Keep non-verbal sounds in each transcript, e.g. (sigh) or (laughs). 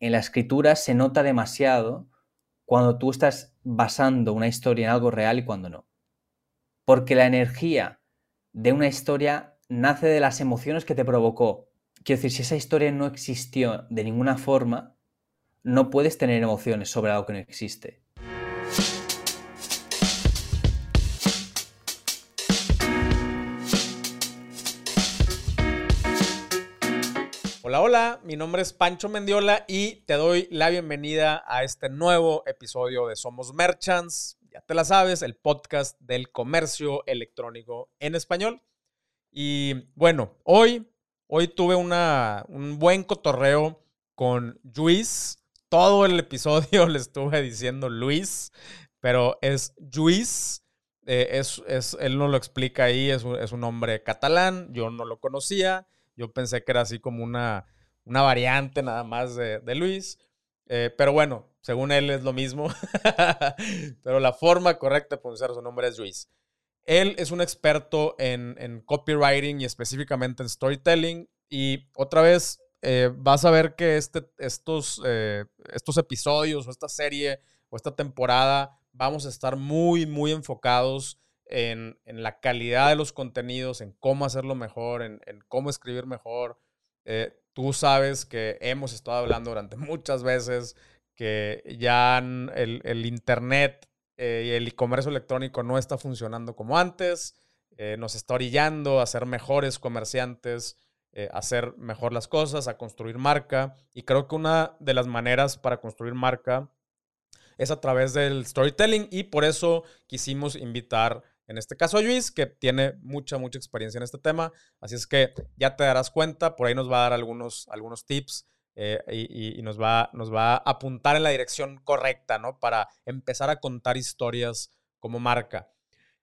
en la escritura se nota demasiado cuando tú estás basando una historia en algo real y cuando no. Porque la energía de una historia nace de las emociones que te provocó. Quiero decir, si esa historia no existió de ninguna forma, no puedes tener emociones sobre algo que no existe. Hola, hola, mi nombre es Pancho Mendiola y te doy la bienvenida a este nuevo episodio de Somos Merchants. Ya te la sabes, el podcast del comercio electrónico en español. Y bueno, hoy, hoy tuve una, un buen cotorreo con Luis. Todo el episodio (laughs) le estuve diciendo Luis, pero es Luis. Eh, es, es, él no lo explica ahí, es es un nombre catalán, yo no lo conocía. Yo pensé que era así como una, una variante nada más de, Luis. Eh, pero bueno, según él es lo mismo. (laughs) pero la forma correcta de pronunciar su nombre es Luis. Él es un experto en, copywriting y específicamente en storytelling. Y otra vez, eh, vas a ver que este, estos, eh, estos episodios o esta serie o esta temporada vamos a estar muy, muy enfocados en, la calidad de los contenidos, en cómo hacerlo mejor, en, cómo escribir mejor. Eh, tú sabes que hemos estado hablando durante (laughs) muchas veces que ya el, Internet eh, y el e-comercio electrónico no está funcionando como antes, eh, nos está orillando a ser mejores comerciantes, a hacer mejor las cosas, a construir marca. Y creo que una de las maneras para construir marca es a través del storytelling y por eso quisimos invitar en este caso Luis, que tiene mucha, mucha experiencia en este tema. Así es que ya te darás cuenta, por ahí nos va a dar algunos, algunos tips eh, y, nos, va, nos va a apuntar en la dirección correcta, ¿no? Para empezar a contar historias como marca.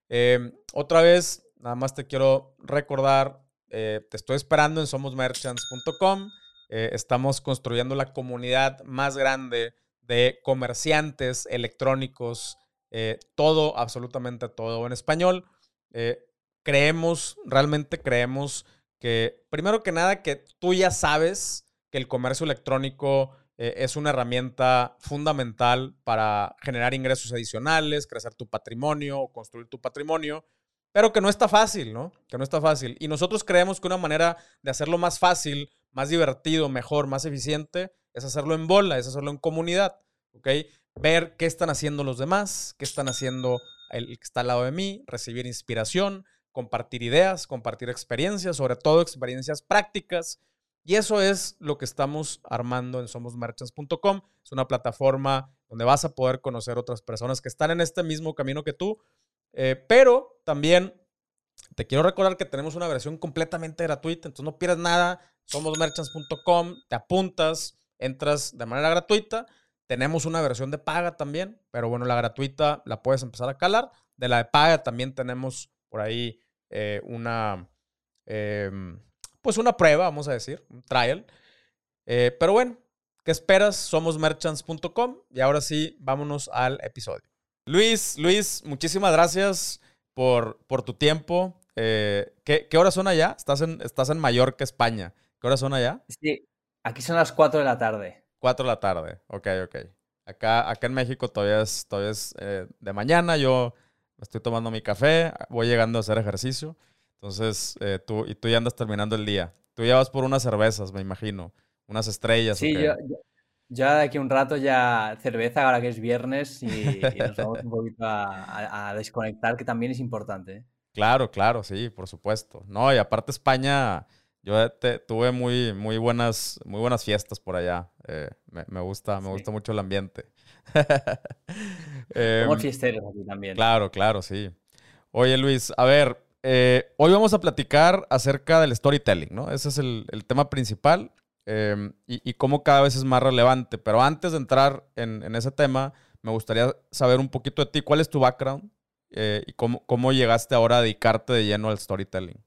Em, otra vez, nada más te quiero recordar, eh, te estoy esperando en somosmerchants.com. Eh, estamos construyendo la comunidad más grande de comerciantes electrónicos eh, todo, absolutamente todo en español. Eh, creemos, realmente creemos que, primero que nada, que tú ya sabes que el comercio electrónico eh, es una herramienta fundamental para generar ingresos adicionales, crecer tu patrimonio, construir tu patrimonio, pero que no está fácil, ¿no? Que no está fácil. Y nosotros creemos que una manera de hacerlo más fácil, más divertido, mejor, más eficiente, es hacerlo en bola, es hacerlo en comunidad, ¿ok? Ver qué están haciendo los demás, qué están haciendo el que está al lado de mí, recibir inspiración, compartir ideas, compartir experiencias, sobre todo experiencias prácticas. Y eso es lo que estamos armando en somosmerchants.com. Es una plataforma donde vas a poder conocer otras personas que están en este mismo camino que tú. Eh, pero también te quiero recordar que tenemos una versión completamente gratuita, entonces no pierdas nada. Somosmerchants.com, te apuntas, entras de manera gratuita tenemos una versión de paga también, pero bueno, la gratuita la puedes empezar a calar. De la de paga también tenemos por ahí eh, una, em, pues una prueba, vamos a decir, un trial. Eh, pero bueno, ¿qué esperas? Somos merchants.com y ahora sí, vámonos al episodio. Luis, Luis, muchísimas gracias por, por tu tiempo. Eh, ¿qué, ¿qué, horas son allá? Estás en, estás en Mallorca, España. ¿Qué horas son allá? Sí, aquí son las 4 de la tarde. 4 de la tarde. Ok, ok. Acá, acá en México todavía es, todavía es eh, de mañana. Yo estoy tomando mi café, voy llegando a hacer ejercicio. Entonces, eh, tú, y tú ya andas terminando el día. Tú ya vas por unas cervezas, me imagino. Unas estrellas. Sí, yo, ya de aquí un rato ya cerveza, ahora que es viernes, y, nos vamos un poquito a, desconectar, que también es importante. ¿eh? Claro, claro, sí, por supuesto. No, y aparte España yo tuve muy, muy, buenas, muy buenas fiestas por allá. Eh, me, gusta, me gusta mucho el ambiente. (laughs) Em, fiesteros aquí también. Claro, claro, sí. Oye, Luis, a ver, eh, hoy vamos a platicar acerca del storytelling, ¿no? Ese es el, tema principal em, y, cómo cada vez es más relevante. Pero antes de entrar en, ese tema, me gustaría saber un poquito de ti. ¿Cuál es tu background eh, y cómo, cómo llegaste ahora a dedicarte de lleno al storytelling?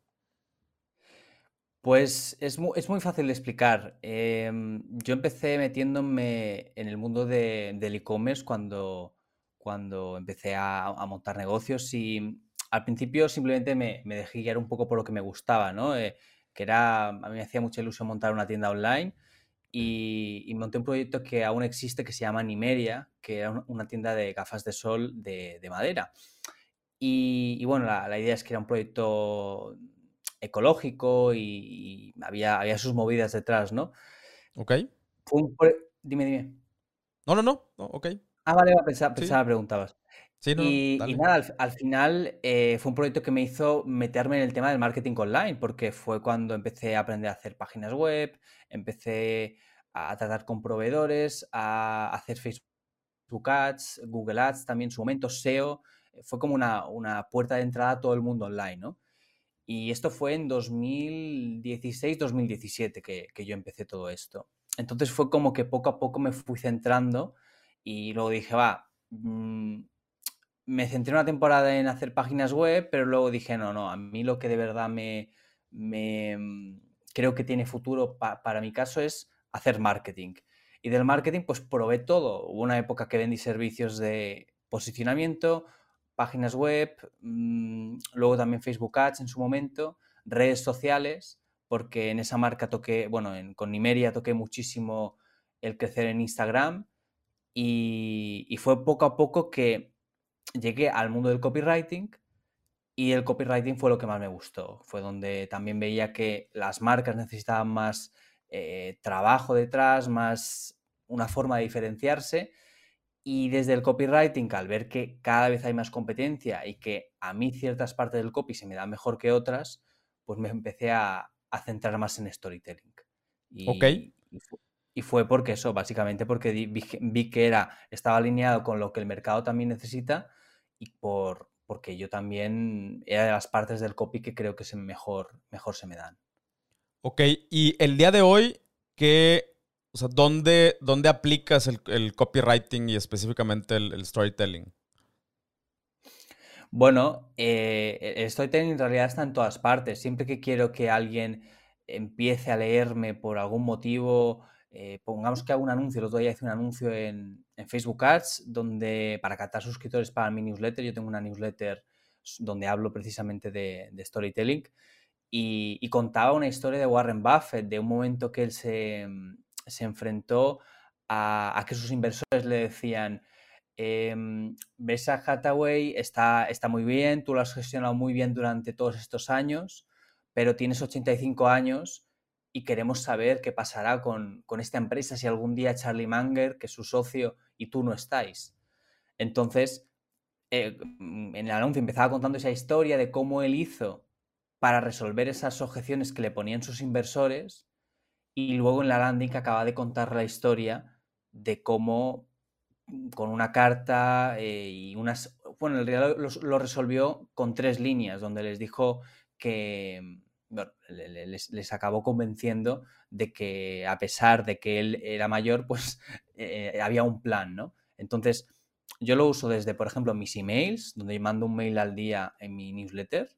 Pues es muy, es muy fácil de explicar. Em, yo empecé metiéndome en el mundo de, del e-commerce cuando, cuando empecé a, montar negocios y al principio simplemente me, me, dejé guiar un poco por lo que me gustaba, ¿no? Eh, que era, a mí me hacía mucha ilusión montar una tienda online y, monté un proyecto que aún existe que se llama Nimeria, que era una tienda de gafas de sol de, madera. Y, bueno, la, idea es que era un proyecto ecológico y, había, había sus movidas detrás, ¿no? Ok. Dime, dime. No, no, no, ok. Ah, vale, pensaba, pensaba preguntabas. y, nada, al, final eh, fue un proyecto que me hizo meterme en el tema del marketing online, porque fue cuando empecé a aprender a hacer páginas web, empecé a tratar con proveedores, a hacer Facebook Ads, Google Ads también en su momento, SEO. Fue como una, puerta de entrada a todo el mundo online, ¿no? Y esto fue en 2016-2017 que, que yo empecé todo esto. Entonces fue como que poco a poco me fui centrando y luego dije, va, mm, me centré una temporada en hacer páginas web, pero luego dije, no, no, a mí lo que de verdad me, me mm, creo que tiene futuro para mi caso es hacer marketing. Y del marketing, pues probé todo. Hubo una época que vendí servicios de posicionamiento, páginas web, mm, luego también Facebook Ads en su momento, redes sociales, porque en esa marca toqué, bueno, con Nimeria toqué muchísimo el crecer en Instagram y, fue poco a poco que llegué al mundo del copywriting y el copywriting fue lo que más me gustó. Fue donde también veía que las marcas necesitaban más eh, trabajo detrás, más una forma de diferenciarse. Y desde el copywriting, al ver que cada vez hay más competencia y que a mí ciertas partes del copy se me dan mejor que otras, pues me empecé a, centrar más en storytelling. Y, ok. Y fue porque eso, básicamente porque vi, que era, estaba alineado con lo que el mercado también necesita y por, porque yo también era de las partes del copy que creo que se mejor, mejor se me dan. Ok, y el día de hoy, ¿qué, o sea, ¿dónde, dónde aplicas el, copywriting y específicamente el, storytelling? Bueno, eh, el storytelling en realidad está en todas partes. Siempre que quiero que alguien empiece a leerme por algún motivo, eh, pongamos que hago un anuncio, el otro día hice un anuncio en, Facebook Ads donde para captar suscriptores para mi newsletter, yo tengo una newsletter donde hablo precisamente de, storytelling y, contaba una historia de Warren Buffett, de un momento que él se, enfrentó a, que sus inversores le decían, eh, Hathaway está, está muy bien, tú lo has gestionado muy bien durante todos estos años, pero tienes 85 años y queremos saber qué pasará con, esta empresa si algún día Charlie Munger, que es su socio, y tú no estáis. Entonces, eh, en el anuncio empezaba contando esa historia de cómo él hizo para resolver esas objeciones que le ponían sus inversores y luego en la landing acaba de contar la historia de cómo con una carta eh, y unas... Bueno, en realidad lo resolvió con tres líneas, donde les dijo que, les, acabó convenciendo de que a pesar de que él era mayor, pues (laughs) eh, había un plan, ¿no? Entonces, yo lo uso desde, por ejemplo, mis emails, donde mando un mail al día en mi newsletter,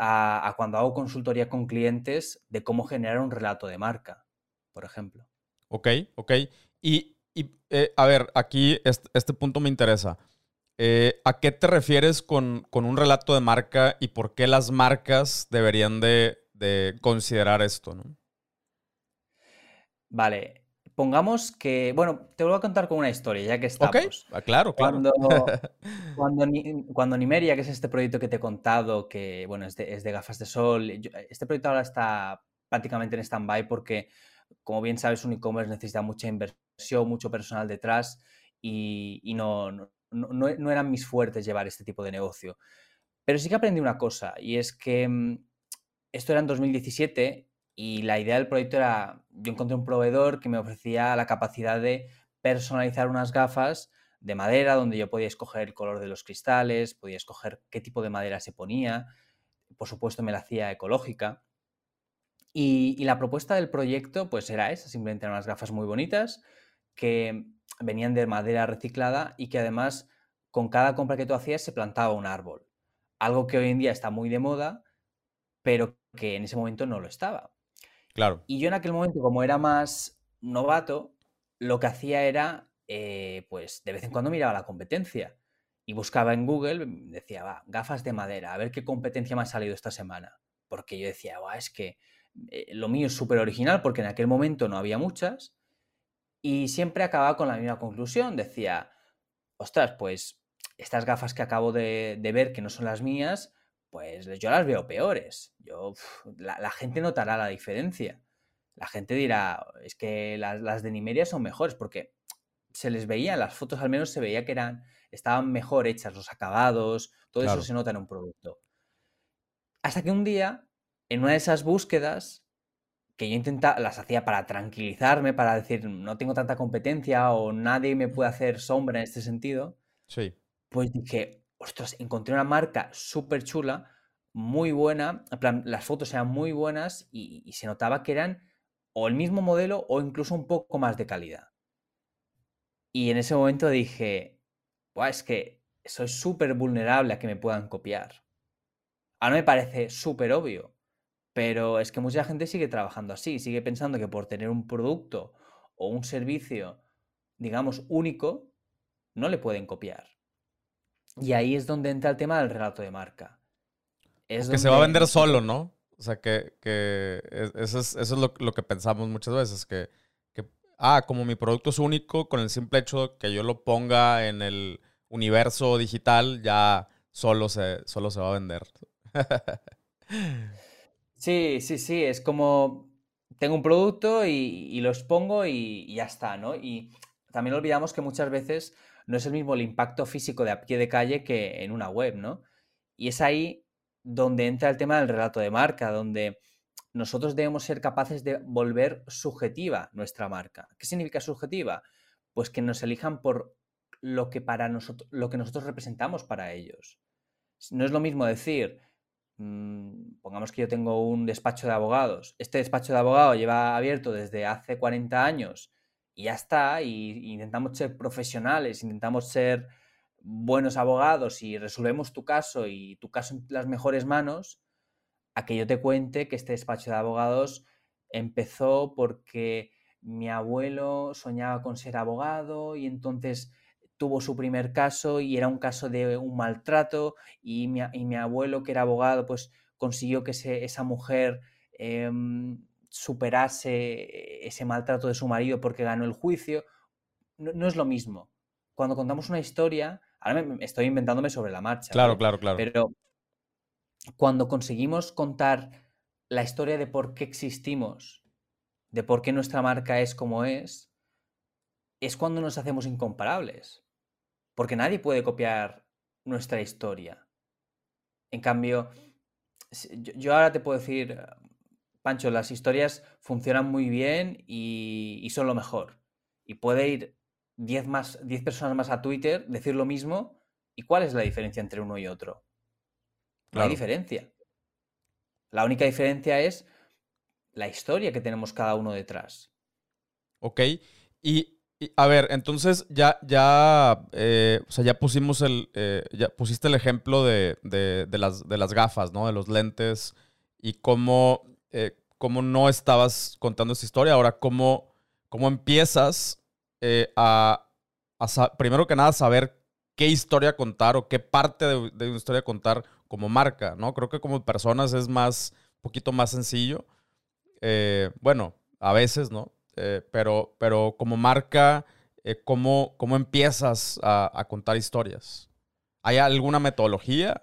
a, cuando hago consultoría con clientes de cómo generar un relato de marca, por ejemplo. Ok, ok. Y, eh, a ver, aquí este punto me interesa. Eh, ¿A qué te refieres con, un relato de marca y por qué las marcas deberían de, considerar esto? ¿no? Vale, pongamos que, bueno, te voy a contar con una historia, ya que estamos. Ok, ah, claro, claro. Cuando, (laughs) cuando, Nimeria, que es este proyecto que te he contado, que, bueno, es de, es de gafas de sol, este proyecto ahora está prácticamente en stand-by porque, como bien sabes, un e-commerce necesita mucha inversión, mucho personal detrás y, no no, eran mis fuertes llevar este tipo de negocio. Pero sí que aprendí una cosa, y es que mm, esto era en 2017 y la idea del proyecto era, yo encontré un proveedor que me ofrecía la capacidad de personalizar unas gafas de madera donde yo podía escoger el color de los cristales, podía escoger qué tipo de madera se ponía, por supuesto me la hacía ecológica. Y, la propuesta del proyecto pues era esa, simplemente eran unas gafas muy bonitas que venían de madera reciclada y que además con cada compra que tú hacías se plantaba un árbol. Algo que hoy en día está muy de moda, pero que en ese momento no lo estaba. Claro. Y yo en aquel momento, como era más novato, lo que hacía era, eh, pues de vez en cuando miraba la competencia y buscaba en Google, decía, va, gafas de madera, a ver qué competencia me ha salido esta semana. Porque yo decía, va, es que eh, lo mío es súper original porque en aquel momento no había muchas y siempre acababa con la misma conclusión. Decía, ostras, pues estas gafas que acabo de, ver que no son las mías, pues yo las veo peores. Yo, la, gente notará la diferencia. La gente dirá, es que las, de Nimeria son mejores porque se les veía, las fotos al menos se veía que eran, estaban mejor hechas, los acabados, todo eso se nota en un producto. Hasta que un día, en una de esas búsquedas, que yo intentaba, las hacía para tranquilizarme, para decir, no tengo tanta competencia o nadie me puede hacer sombra en este sentido. Sí. Pues dije, ostras, encontré una marca súper chula, muy buena, en plan, las fotos eran muy buenas y, se notaba que eran o el mismo modelo o incluso un poco más de calidad. Y en ese momento dije, es que soy súper vulnerable a que me puedan copiar. Ahora me parece súper obvio, pero es que mucha gente sigue trabajando así, sigue pensando que por tener un producto o un servicio, digamos, único, no le pueden copiar. Y ahí es donde entra el tema del relato de marca. Es que se va a vender solo, ¿no? O sea, que, eso es, lo, que pensamos muchas veces, que, ah, como mi producto es único, con el simple hecho que yo lo ponga en el universo digital, ya solo se, solo se va a vender. (laughs) Sí, sí, sí, es como tengo un producto y, lo expongo y, ya está, ¿no? Y también olvidamos que muchas veces no es el mismo el impacto físico de a pie de calle que en una web, ¿no? Y es ahí donde entra el tema del relato de marca, donde nosotros debemos ser capaces de volver subjetiva nuestra marca. ¿Qué significa subjetiva? Pues que nos elijan por lo que para nosotros, lo que nosotros representamos para ellos. No es lo mismo decir, Mm, pongamos que yo tengo un despacho de abogados, este despacho de abogados lleva abierto desde hace 40 años y ya está, y, intentamos ser profesionales, intentamos ser buenos abogados y resolvemos tu caso y tu caso en las mejores manos, a que yo te cuente que este despacho de abogados empezó porque mi abuelo soñaba con ser abogado y entonces tuvo su primer caso y era un caso de un maltrato y mi, abuelo, que era abogado, pues consiguió que esa mujer em, superase ese maltrato de su marido porque ganó el juicio. No, es lo mismo. Cuando contamos una historia, ahora me, estoy inventándome sobre la marcha. Claro, claro, claro. Pero cuando conseguimos contar la historia de por qué existimos, de por qué nuestra marca es como es, es cuando nos hacemos incomparables porque nadie puede copiar nuestra historia. En cambio, yo ahora te puedo decir, Pancho, las historias funcionan muy bien y, son lo mejor. Y puede ir 10 más, personas más a Twitter, decir lo mismo, ¿y cuál es la diferencia entre uno y otro? No hay diferencia. La única diferencia es la historia que tenemos cada uno detrás. Ok. Y a ver, entonces ya, ya, eh, o sea, ya pusimos el, eh, ya pusiste el ejemplo de, las, de las gafas, ¿no? De los lentes y cómo, eh, cómo no estabas contando esa historia. Ahora, cómo, cómo empiezas a, primero que nada, saber qué historia contar o qué parte de, de, una historia contar como marca, ¿no? Creo que como personas es más, un poquito más sencillo. bueno, a veces, ¿no? Eh, pero, pero como marca, eh, ¿cómo, ¿cómo, empiezas a, contar historias? ¿Hay alguna metodología?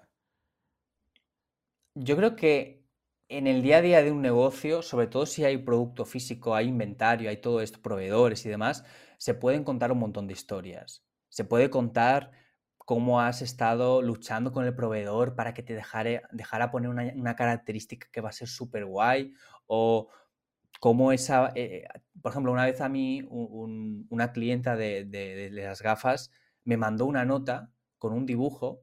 Yo creo que en el día a día de un negocio, sobre todo si hay producto físico, hay inventario, hay todo esto, proveedores y demás, se pueden contar un montón de historias. Se puede contar cómo has estado luchando con el proveedor para que te dejara, poner una, característica que va a ser súper guay o cómo esa, eh, por ejemplo, una vez a mí una clienta de, las gafas me mandó una nota con un dibujo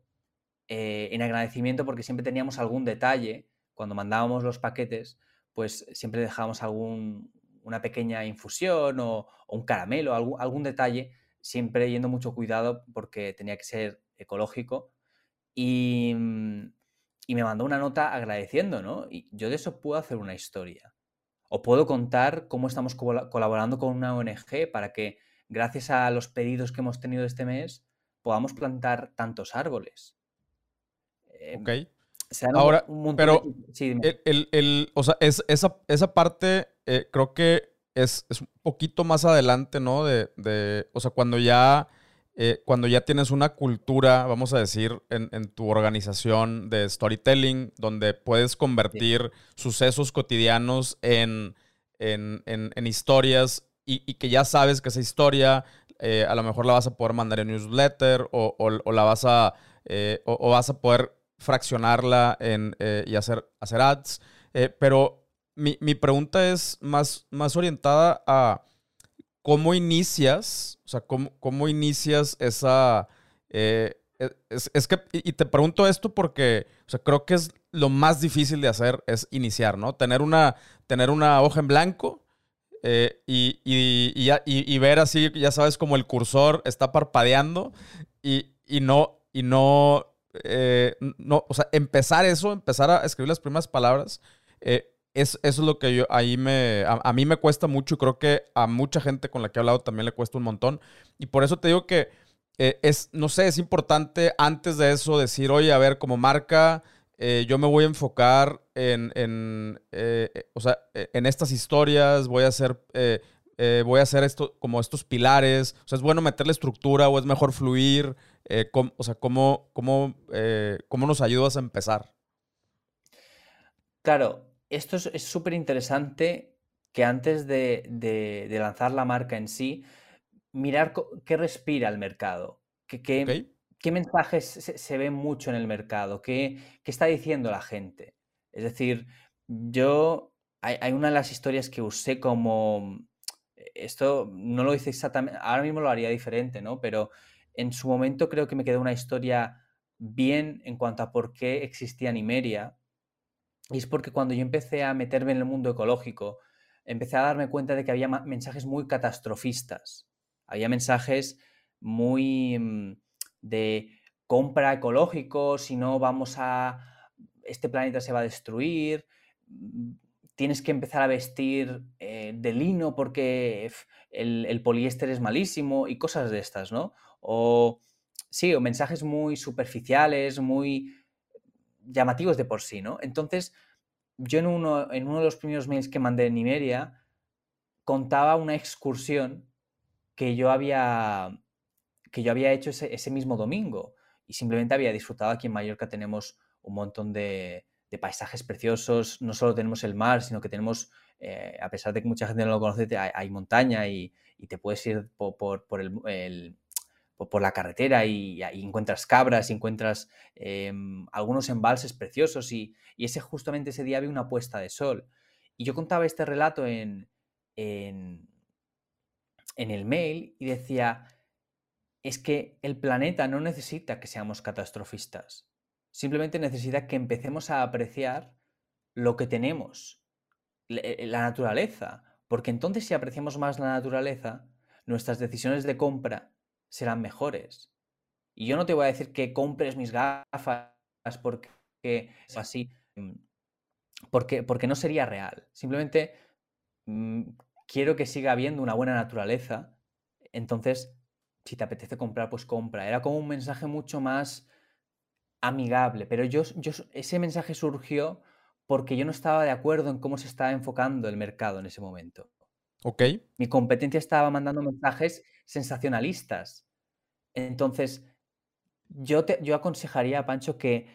eh, en agradecimiento porque siempre teníamos algún detalle, cuando mandábamos los paquetes, pues siempre dejábamos algún, una pequeña infusión o, un caramelo, algún, algún, detalle, siempre yendo mucho cuidado porque tenía que ser ecológico. Y, y me mandó una nota agradeciendo, ¿no? Y yo de eso puedo hacer una historia. O puedo contar cómo estamos colaborando con una ONG para que, gracias a los pedidos que hemos tenido este mes, podamos plantar tantos árboles. Em, ok. Ahora, pero el, o sea, es, esa, esa parte eh, creo que es, un poquito más adelante, ¿no? De, de o sea, cuando ya, eh, cuando ya tienes una cultura, vamos a decir, en, tu organización de storytelling, donde puedes convertir sucesos cotidianos en, en, historias y, que ya sabes que esa historia eh, a lo mejor la vas a poder mandar en newsletter o, o, la vas a, o, vas a poder fraccionarla en, y hacer, hacer ads. pero mi, pregunta es más, más orientada a cómo inicias, o sea, cómo, inicias esa... Eh, e, es, que, y te pregunto esto porque, o creo que es lo más difícil de hacer, es iniciar, ¿no? Tener una, tener una hoja en blanco eh, y, y, ver así, ya sabes, como el cursor está parpadeando y, no, y no, eh, no, o sea, empezar eso, empezar a escribir las primeras palabras, es, eso es lo que yo, ahí me, a, mí me cuesta mucho y creo que a mucha gente con la que he hablado también le cuesta un montón. Y por eso te digo que eh, es, no sé, es importante antes de eso decir, oye, a ver, como marca, eh, yo me voy a enfocar en, en eh, o sea, en estas historias, voy a hacer, voy a hacer esto, como estos pilares. O sea, es bueno meterle estructura o es mejor fluir. O sea, ¿cómo, cómo, ¿cómo nos ayudas a empezar? Claro, esto es súper interesante que antes de, lanzar la marca en sí, mirar qué respira el mercado, qué, qué mensajes se, ven mucho en el mercado, qué, está diciendo la gente. Es decir, yo, hay, una de las historias que usé como, esto no lo hice exactamente, ahora mismo lo haría diferente, ¿no? Pero en su momento creo que me quedó una historia bien en cuanto a por qué existía Nimeria y es porque cuando yo empecé a meterme en el mundo ecológico, empecé a darme cuenta de que había mensajes muy catastrofistas. Había mensajes muy mm, de compra ecológico, si no vamos a... este planeta se va a destruir, mm, tienes que empezar a vestir eh, de lino porque el, poliéster es malísimo y cosas de estas, ¿no? O sí, o mensajes muy superficiales, muy llamativos de por sí, ¿no? Entonces, yo en uno, en uno de los primeros mails que mandé en Nimeria, contaba una excursión que yo había, que yo había hecho ese, mismo domingo y simplemente había disfrutado. Aquí en Mallorca tenemos un montón de, paisajes preciosos, no solo tenemos el mar, sino que tenemos, eh, a pesar de que mucha gente no lo conoce, hay, montaña y, te puedes ir por, el por la carretera y, encuentras cabras y encuentras em, algunos embalses preciosos y, ese justamente ese día había una puesta de sol. Y yo contaba este relato en, en, en el mail y decía, es que el planeta no necesita que seamos catastrofistas, simplemente necesita que empecemos a apreciar lo que tenemos, eh, la naturaleza, porque entonces si apreciamos más la naturaleza, nuestras decisiones de compra serán mejores. Y yo no te voy a decir que compres mis gafas porque así, mm, porque, porque no sería real. Simplemente mm, quiero que siga habiendo una buena naturaleza. Entonces, si te apetece comprar, pues compra. Era como un mensaje mucho más amigable, pero yo, yo, ese mensaje surgió porque yo no estaba de acuerdo en cómo se estaba enfocando el mercado en ese momento. Ok. Mi competencia estaba mandando mensajes sensacionalistas. Entonces, yo, te, yo aconsejaría a Pancho que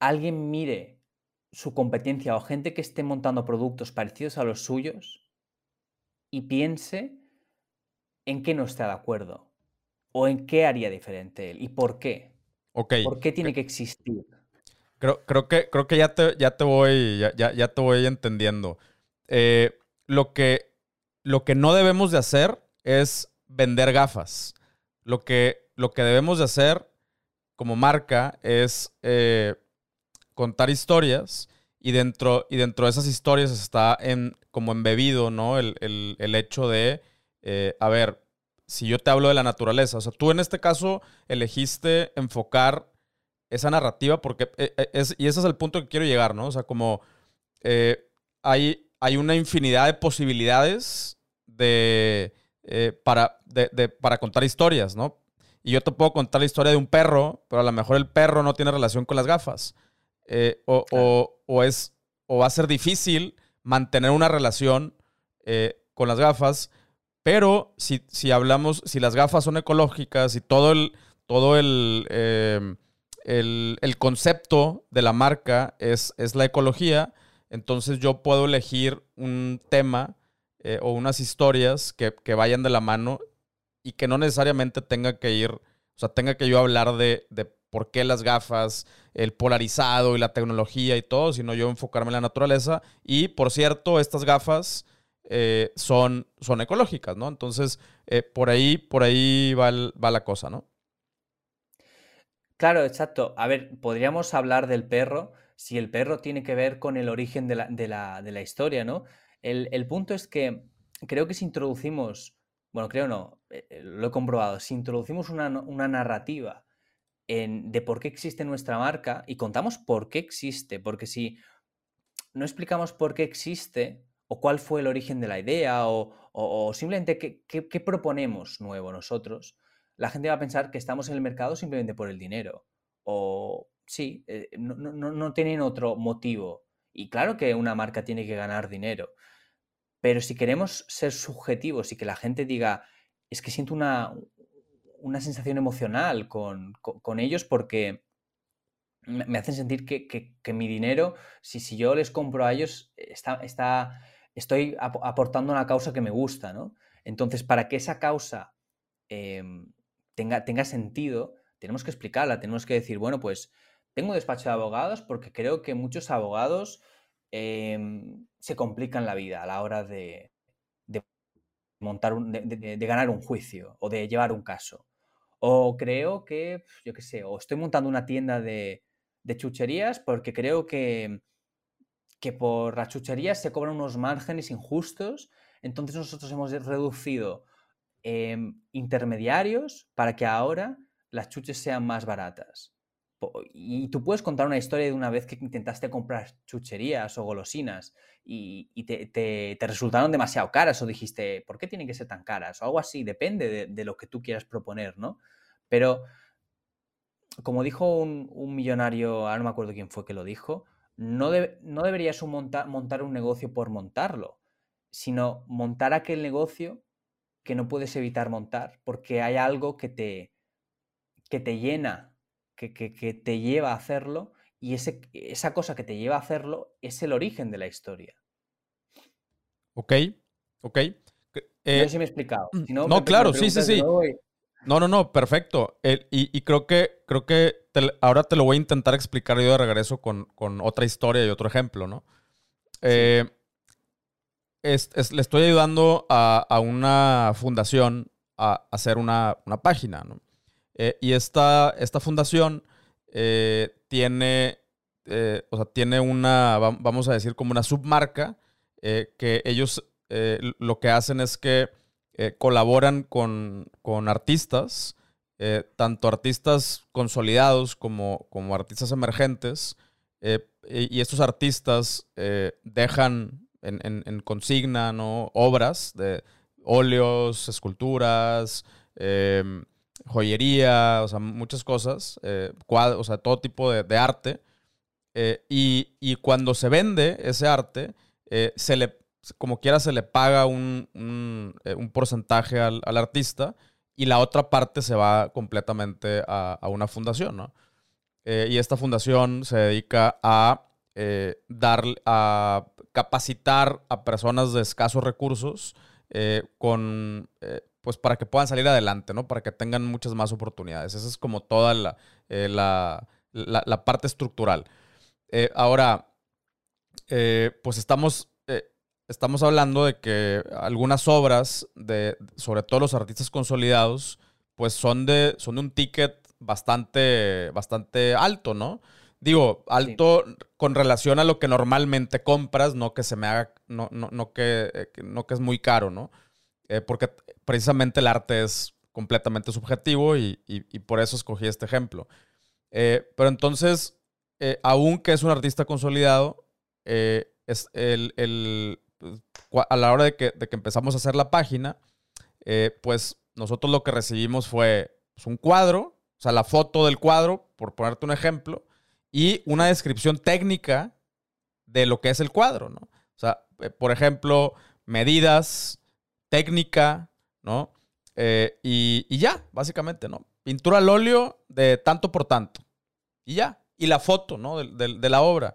alguien mire su competencia o gente que esté montando productos parecidos a los suyos y piense en qué no está de acuerdo o en qué haría diferente él y por qué. ¿Por qué tiene que existir? Creo, creo, que, creo que ya te, ya te voy, ya, ya, te voy entendiendo. Eh, lo que lo que no debemos de hacer es vender gafas. Lo que, lo que debemos de hacer como marca es eh, contar historias y dentro, y dentro de esas historias está en, como embebido, ¿no? El, hecho de, eh, a ver, si yo te hablo de la naturaleza, o sea, tú en este caso elegiste enfocar esa narrativa porque, eh, es, y ese es el punto que quiero llegar, ¿no? O sea, como hay, hay una infinidad de posibilidades de, eh, para, para contar historias, ¿no? Y yo te puedo contar la historia de un perro, pero a lo mejor el perro no tiene relación con las gafas. eh, o, es, o va a ser difícil mantener una relación eh, con las gafas, pero si, si, hablamos, si las gafas son ecológicas y todo el, todo el, em, el, el, concepto de la marca es, es, la ecología, entonces yo puedo elegir un tema eh, o unas historias que, que, vayan de la mano y que no necesariamente tenga que ir, o sea, tenga que yo hablar de, de por qué las gafas, el polarizado y la tecnología y todo, sino yo enfocarme en la naturaleza. Y por cierto, estas gafas eh, son, son ecológicas, ¿no? Entonces, eh, por ahí, por ahí va, va la cosa, ¿no? Claro, exacto. A ver, podríamos hablar del perro si el perro tiene que ver con el origen de la, de la, historia, ¿no? El, el, punto es que creo que si introducimos, bueno, creo no, eh, lo he comprobado, si introducimos una, una narrativa de por qué existe nuestra marca y contamos por qué existe, porque si no explicamos por qué existe o cuál fue el origen de la idea o, simplemente qué, proponemos nuevo nosotros, la gente va a pensar que estamos en el mercado simplemente por el dinero. O sí, eh, no, no tienen otro motivo. Y claro que una marca tiene que ganar dinero. Pero si queremos ser subjetivos y que la gente diga, es que siento una, una sensación emocional con, ellos porque me hacen sentir que, mi dinero, si, si, yo les compro a ellos, está, está, estoy aportando una causa que me gusta, ¿no? Entonces, para que esa causa em, tenga, tenga sentido, tenemos que explicarla, tenemos que decir, bueno, pues tengo despacho de abogados porque creo que muchos abogados em, se complican la vida a la hora de, montar de, ganar un juicio o de llevar un caso. O creo que, yo qué sé, o estoy montando una tienda de, chucherías porque creo que, que por las chucherías se cobran unos márgenes injustos. Entonces nosotros hemos reducido em, intermediarios para que ahora las chuches sean más baratas. Y tú puedes contar una historia de una vez que intentaste comprar chucherías o golosinas y, te, resultaron demasiado caras o dijiste, ¿por qué tienen que ser tan caras? O algo así, depende de, lo que tú quieras proponer, ¿no? Pero, como dijo un, millonario, ahora no me acuerdo quién fue que lo dijo, no, no deberías montar un negocio por montarlo, sino montar aquel negocio que no puedes evitar montar, porque hay algo que te, que te llena, que, te lleva a hacerlo, y ese, esa cosa que te lleva a hacerlo es el origen de la historia. Ok, ok. no sé eh, si me he explicado. no, claro, sí, sí, sí. No, no, no, perfecto. y, creo que, creo que ahora te lo voy a intentar explicar yo de regreso con, otra historia y otro ejemplo, ¿no? Eh, le estoy ayudando a, una fundación a, hacer una, página, ¿no? Eh, y esta, esta fundación eh, tiene, o sea, tiene una, vamos a decir, como una submarca que ellos lo que hacen es que eh, colaboran con, artistas, eh, tanto artistas consolidados como, como artistas emergentes, eh, y, estos artistas dejan en, consigna ¿no? obras de óleos, esculturas, em, joyería, o sea, muchas cosas, o sea, todo tipo de, arte. Y, y, cuando se vende ese arte, se le como quiera se le paga un, eh, porcentaje al, artista y la otra parte se va completamente a, una fundación, ¿no? Eh, y esta fundación se dedica a eh, dar, a capacitar a personas de escasos recursos con, pues para que puedan salir adelante, ¿no? Para que tengan muchas más oportunidades. Esa es como toda la, la parte estructural. ahora, pues estamos estamos hablando de que algunas obras, de, sobre todo los artistas consolidados, pues son de, son de un ticket bastante, bastante alto, ¿no? Digo, alto con relación a lo que normalmente compras, no que se me haga, no, no, no, que, eh, no que es muy caro, ¿no? Eh, porque precisamente el arte es completamente subjetivo y, por eso escogí este ejemplo. Eh, pero entonces, aunque es un artista consolidado, es el, a la hora de que, empezamos a hacer la página, eh, pues nosotros lo que recibimos fue pues, un cuadro, o sea, la foto del cuadro, por ponerte un ejemplo, y una descripción técnica de lo que es el cuadro, ¿no? O sea, eh, por ejemplo, medidas, técnica, ¿no? Eh, y, ya, básicamente, ¿no? Pintura al óleo de tanto por tanto. Y ya. Y la foto, ¿no? De, la obra.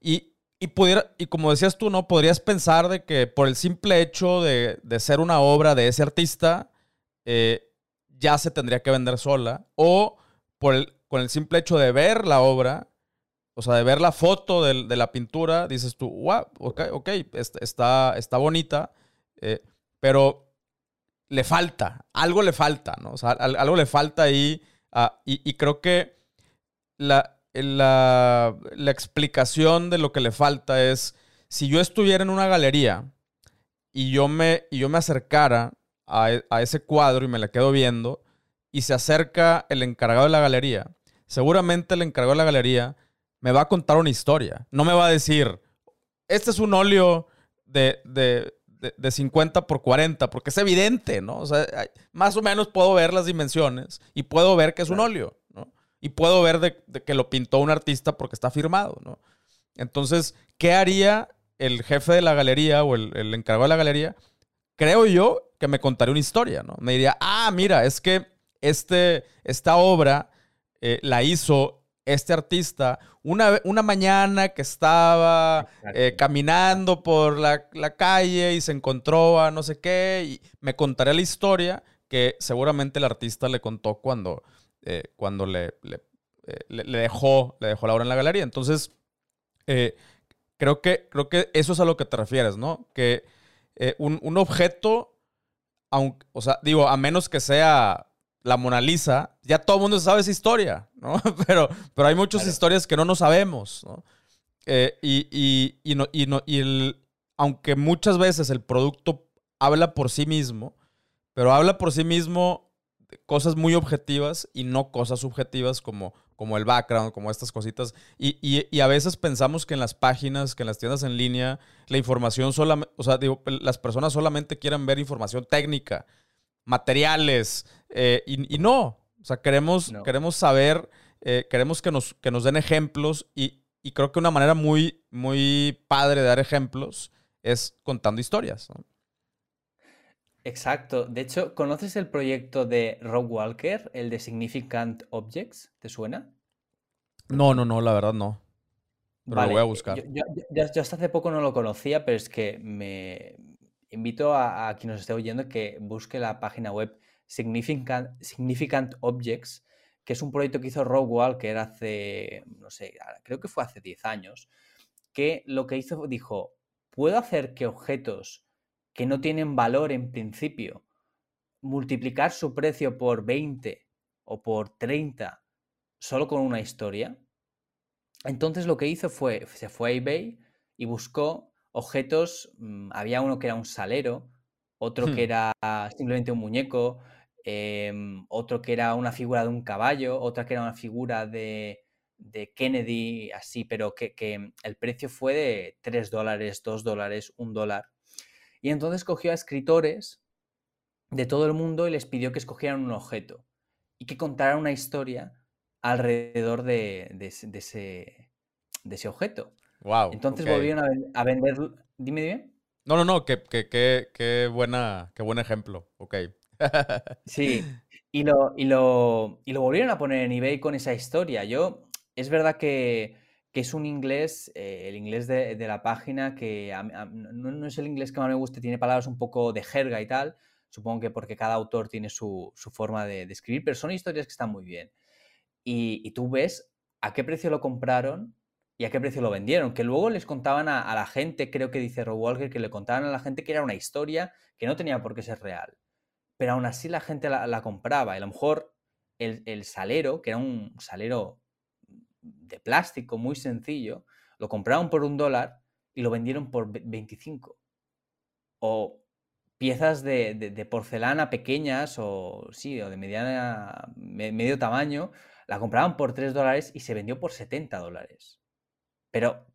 Y, pudiera, y como decías tú, ¿no? Podrías pensar de que por el simple hecho de, ser una obra de ese artista, eh, ya se tendría que vender sola. O por el, con el simple hecho de ver la obra, o sea, de ver la foto de, la pintura, dices tú, wow, ok, ok, está, está bonita, eh, pero le falta, algo le falta, ¿no? O sea, algo le falta ahí. Ah, y, creo que la, la, la, explicación de lo que le falta es, si yo estuviera en una galería y yo me, y yo me acercara a, a ese cuadro y me la quedo viendo, y se acerca el encargado de la galería, seguramente el encargado de la galería me va a contar una historia. No me va a decir, este es un óleo de, de, 50 por 40, porque es evidente, ¿no? O sea, más o menos puedo ver las dimensiones y puedo ver que es un óleo. Y puedo ver de, que lo pintó un artista porque está firmado, ¿no? Entonces, ¿qué haría el jefe de la galería o el, encargado de la galería? Creo yo que me contaría una historia, ¿no? Me diría, ah, mira, es que este, esta obra eh, la hizo este artista una, una mañana que estaba eh, caminando por la, calle y se encontró a no sé qué y me contaré la historia que seguramente el artista le contó cuando, eh, cuando le, eh, le, le, dejó, le dejó la obra en la galería. Entonces, creo, que, creo que eso es a lo que te refieres, ¿no? Que un, un objeto, aunque, o sea, digo, a menos que sea la Mona Lisa, ya todo el mundo sabe esa historia, ¿no? (laughs) Pero, pero hay muchas historias que no nos sabemos, ¿no? Eh, y, y, y, no, y, no, y el, aunque muchas veces el producto habla por sí mismo, pero habla por sí mismo cosas muy objetivas y no cosas subjetivas como, como el background, como estas cositas. Y, y, a veces pensamos que en las páginas, que en las tiendas en línea, la información solamente, o sea, digo, las personas solamente quieren ver información técnica materiales. Eh, y, no, o sea, queremos, queremos saber, eh, queremos que nos, que nos den ejemplos y, creo que una manera muy, muy padre de dar ejemplos es contando historias. Exacto. De hecho, ¿conoces el proyecto de Rob Walker, el de Significant Objects? ¿Te suena? No, no, no, la verdad no. Pero lo voy a buscar. yo, hasta hace poco no lo conocía, pero es que me, invito a, quien nos esté oyendo que busque la página web Significant, Significant Objects, que es un proyecto que hizo Rob Walker hace, no sé, creo que fue hace 10 años, que lo que hizo dijo, ¿puedo hacer que objetos que no tienen valor en principio, multiplicar su precio por 20 o por 30 solo con una historia? Entonces lo que hizo fue, se fue a eBay y buscó objetos, mm, había uno que era un salero, otro que hmm. era simplemente un muñeco, em, otro que era una figura de un caballo, otra que era una figura de, Kennedy, así, pero que, el precio fue de 3 dólares, 2 dólares, 1 dólar. Y entonces cogió a escritores de todo el mundo y les pidió que escogieran un objeto y que contaran una historia alrededor de, de ese, de ese objeto. Wow. Entonces volvieron a, vender. Dime, dime. No, no, no, qué, qué, buena, qué buen ejemplo. Ok. (laughs) sí. Y lo, y, lo, y lo volvieron a poner en eBay con esa historia. Yo, es verdad que, es un inglés, eh, el inglés de, la página, que no, es el inglés que más me gusta, tiene palabras un poco de jerga y tal. Supongo que porque cada autor tiene su, forma de, escribir, pero son historias que están muy bien. Y, y, tú ves a qué precio lo compraron y a qué precio lo vendieron. Que luego les contaban a, la gente, creo que dice Rob Walker, que le contaban a la gente que era una historia que no tenía por qué ser real. Pero aún así la gente la, compraba. Y a lo mejor el, salero, que era un salero de plástico muy sencillo, lo compraron por un dólar y lo vendieron por 25. O piezas de, porcelana pequeñas o sí, o de mediana, medio tamaño, la compraban por 3 dólares y se vendió por 70 dólares. Pero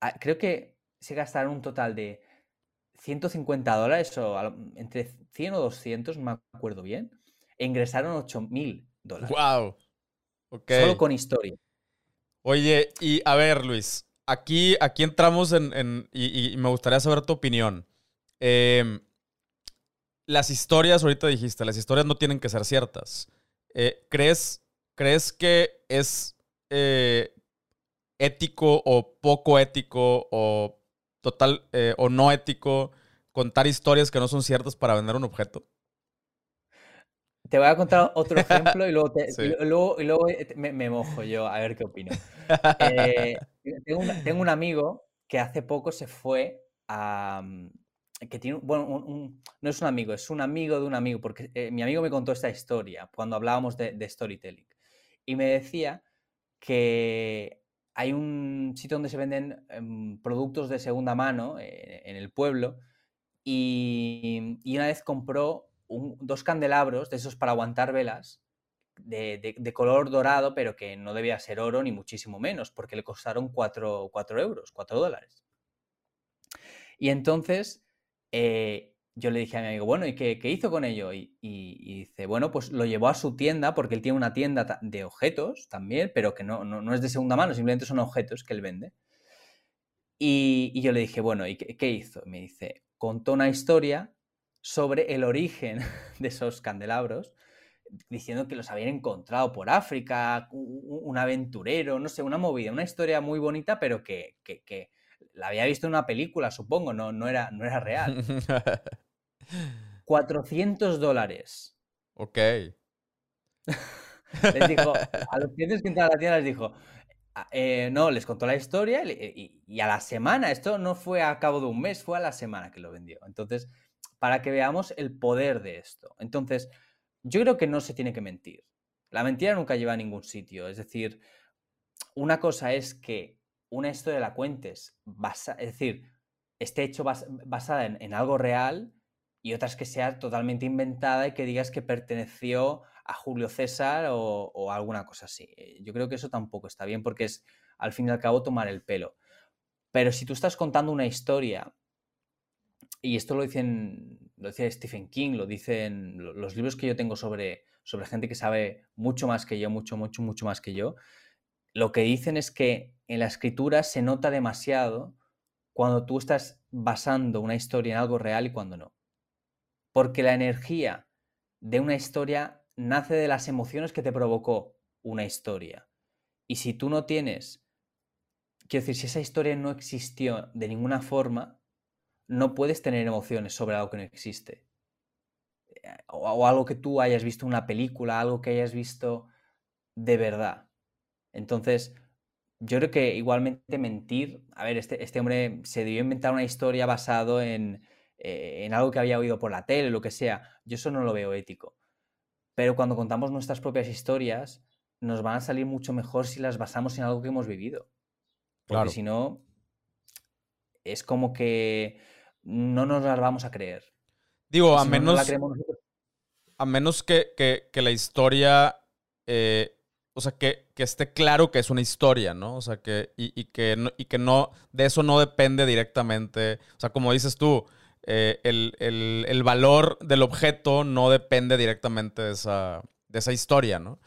ah, creo que se gastaron un total de 150 dólares o entre 100 o 200, no me acuerdo bien, e ingresaron 8 mil dólares. ¡Wow! Solo con historia. Oye, y a ver, Luis, aquí, aquí entramos en, y, me gustaría saber tu opinión. Em, las historias, ahorita dijiste, las historias no tienen que ser ciertas. Eh, ¿crees, ¿Crees que es eh, ético o poco ético o total eh, o no ético contar historias que no son ciertas para vender un objeto? Te voy a contar otro (laughs) ejemplo y luego, luego, me, mojo yo a ver qué opino. Eh, (laughs) tengo, un amigo que hace poco se fue a... Mm, que tiene, bueno, no es un amigo, es un amigo de un amigo, porque eh, mi amigo me contó esta historia cuando hablábamos de, de storytelling. Y me decía que hay un sitio donde se venden em, productos de segunda mano eh, en el pueblo y, una vez compró dos candelabros de esos para aguantar velas de, color dorado, pero que no debía ser oro ni muchísimo menos, porque le costaron 4, euros, 4 dólares. Y entonces eh, yo le dije a mi amigo, bueno, ¿y qué, hizo con ello? Y, dice, bueno, pues lo llevó a su tienda, porque él tiene una tienda de objetos también, pero que no, no, es de segunda mano, simplemente son objetos que él vende. Y, yo le dije, bueno, ¿y qué, hizo? me dice, contó una historia sobre el origen (laughs) de esos candelabros, diciendo que los habían encontrado por África, un, aventurero, no sé, una movida, una historia muy bonita, pero que, que, la había visto en una película, supongo, no, no, era, no era real. (laughs) 400 dólares. Ok. (laughs) les dijo, a los clientes que entraron a la tienda les dijo, ah, eh, no, les contó la historia y, a la semana, esto no fue a cabo de un mes, fue a la semana que lo vendió. Entonces, para que veamos el poder de esto. Entonces, yo creo que no se tiene que mentir. La mentira nunca lleva a ningún sitio. Es decir, una cosa es que una historia la cuentes, es decir, esté hecho basada en, algo real y otras que sea totalmente inventada y que digas que perteneció a Julio César o, alguna cosa así. Eh, yo creo que eso tampoco está bien porque es al fin y al cabo tomar el pelo. Pero si tú estás contando una historia, y esto lo dicen, lo dice Stephen King, lo dicen los libros que yo tengo sobre, sobre gente que sabe mucho más que yo, mucho, mucho, mucho más que yo, lo que dicen es que en la escritura se nota demasiado cuando tú estás basando una historia en algo real y cuando no. Porque la energía de una historia nace de las emociones que te provocó una historia. Y si tú no tienes, quiero decir, si esa historia no existió de ninguna forma, no puedes tener emociones sobre algo que no existe. Eh, o, algo que tú hayas visto en una película, algo que hayas visto de verdad. Entonces, yo creo que igualmente mentir, a ver, este, este hombre se debió inventar una historia basado en, eh, en algo que había oído por la tele, lo que sea. Yo eso no lo veo ético. Pero cuando contamos nuestras propias historias, nos van a salir mucho mejor si las basamos en algo que hemos vivido. Porque si no, es como que no nos las vamos a creer. Digo, a menos, a menos que, que, la historia eh, o sea, que, esté claro que es una historia, ¿no? O sea, que, y, que no, y que no, de eso no depende directamente, o sea, como dices tú, eh, el, valor del objeto no depende directamente de esa, de esa historia, ¿no?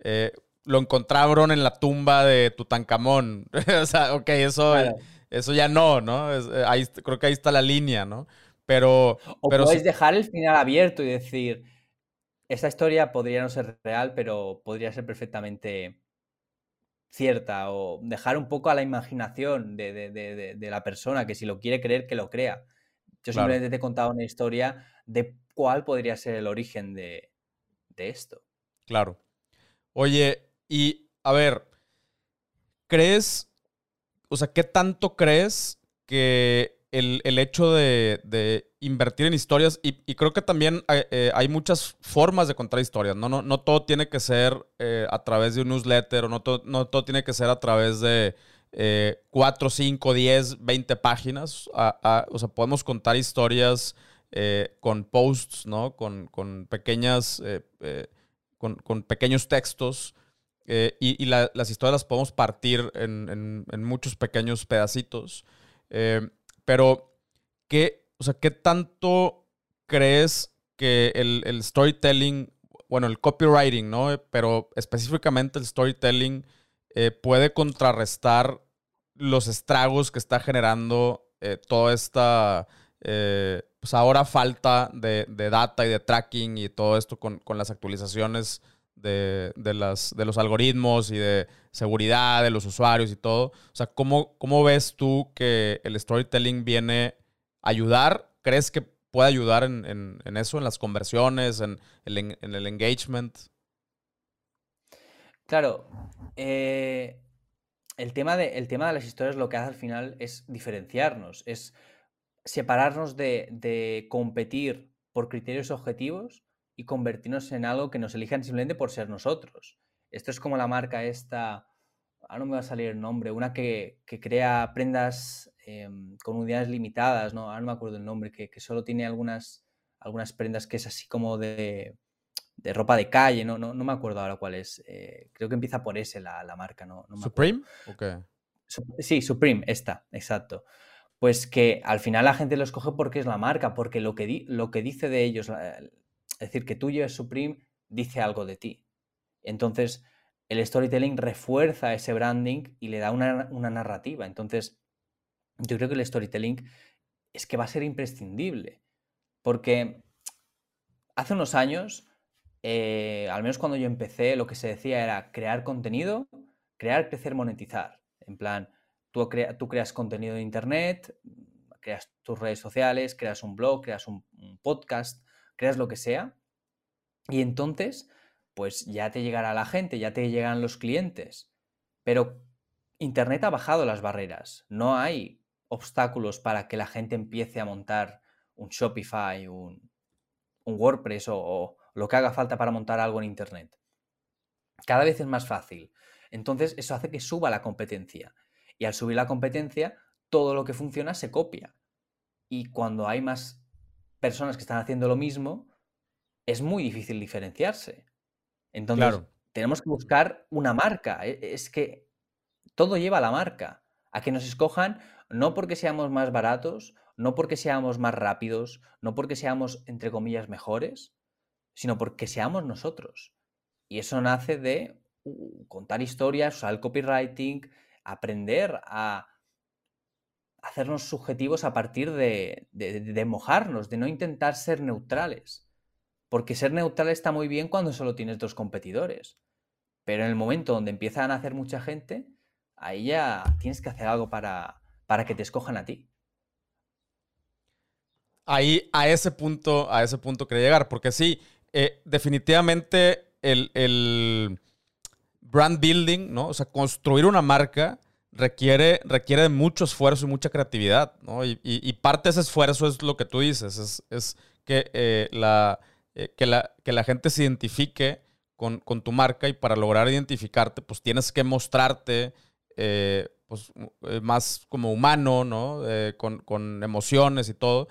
Eh, lo encontraron en la tumba de Tutankamón, (laughs) o sea, ok, eso, eso ya no, ¿no? Eh, ahí, creo que ahí está la línea, ¿no? Pero... O pero podéis dejar el final abierto y decir esta historia podría no ser real, pero podría ser perfectamente cierta o dejar un poco a la imaginación de, la persona, que si lo quiere creer, que lo crea. Yo simplemente te he contado una historia de cuál podría ser el origen de, esto. Claro. Oye, y a ver, ¿crees, o sea, qué tanto crees que el, hecho de, invertir en historias y, creo que también eh, hay, muchas formas de contar historias, ¿no? No, no todo tiene que ser eh, a través de un newsletter o no, no todo tiene que ser a través de eh, 4, 5, 10, 20 páginas. o sea, podemos contar historias eh, con posts, ¿no? Con, pequeñas, con, pequeños textos. Y, las historias las podemos partir en, muchos pequeños pedacitos. Pero, ¿qué, o sea, ¿qué tanto crees que el, storytelling, bueno, el copywriting, ¿no? Pero específicamente el storytelling eh, puede contrarrestar los estragos que está generando eh, toda esta, eh, pues ahora falta de, data y de tracking y todo esto con, las actualizaciones de, las, de los algoritmos y de seguridad de los usuarios y todo. O sea, ¿cómo, cómo ves tú que el storytelling viene a ayudar? ¿Crees que puede ayudar en, eso, en las conversiones, en el, en el engagement? Claro, eh, el, tema de, el tema de las historias lo que hace al final es diferenciarnos, es separarnos de, competir por criterios objetivos y convertirnos en algo que nos elijan simplemente por ser nosotros. Esto es como la marca esta, ahora no me va a salir el nombre, una que, crea prendas em, con unidades limitadas, ¿no? Ahora no me acuerdo el nombre, que, que solo tiene algunas, algunas prendas que es así como de de ropa de calle, no, no, no me acuerdo ahora cuál es. Eh, creo que empieza por ese la, marca, ¿no? ¿Supreme? Sí, Supreme, esta, exacto. Pues que al final la gente lo escoge porque es la marca, porque lo que, lo que dice de ellos, es decir, que tú lleves Supreme, dice algo de ti. Entonces, el storytelling refuerza ese branding y le da una, una narrativa. Entonces, yo creo que el storytelling es que va a ser imprescindible. Porque hace unos años eh, al menos cuando yo empecé, lo que se decía era crear contenido, crear, crecer, monetizar. En plan, tú, tú creas contenido de Internet, creas tus redes sociales, creas un blog, creas un, podcast, creas lo que sea. Y entonces, pues ya te llegará la gente, ya te llegan los clientes. Pero Internet ha bajado las barreras. No hay obstáculos para que la gente empiece a montar un Shopify, un, WordPress o, lo que haga falta para montar algo en Internet. Cada vez es más fácil. Entonces eso hace que suba la competencia. Y al subir la competencia, todo lo que funciona se copia. Y cuando hay más personas que están haciendo lo mismo, es muy difícil diferenciarse. Entonces, tenemos que buscar una marca. E, es que todo lleva a la marca. A que nos escojan no porque seamos más baratos, no porque seamos más rápidos, no porque seamos, entre comillas, mejores, sino porque seamos nosotros. Y eso nace de uh, contar historias, usar el copywriting, aprender a hacernos subjetivos a partir de, de, mojarnos, de no intentar ser neutrales. Porque ser neutral está muy bien cuando solo tienes dos competidores. Pero en el momento donde empiezan a hacer mucha gente, ahí ya tienes que hacer algo para, para que te escojan a ti. Ahí, a ese punto, a ese punto quería llegar, porque sí, eh, definitivamente el, brand building, ¿no? O sea, construir una marca requiere, requiere de mucho esfuerzo y mucha creatividad, ¿no? Y, parte de ese esfuerzo es lo que tú dices, es, que, eh, la, eh, que, la, que la gente se identifique con, tu marca y para lograr identificarte, pues tienes que mostrarte pues, más como humano, ¿no? con, con emociones y todo.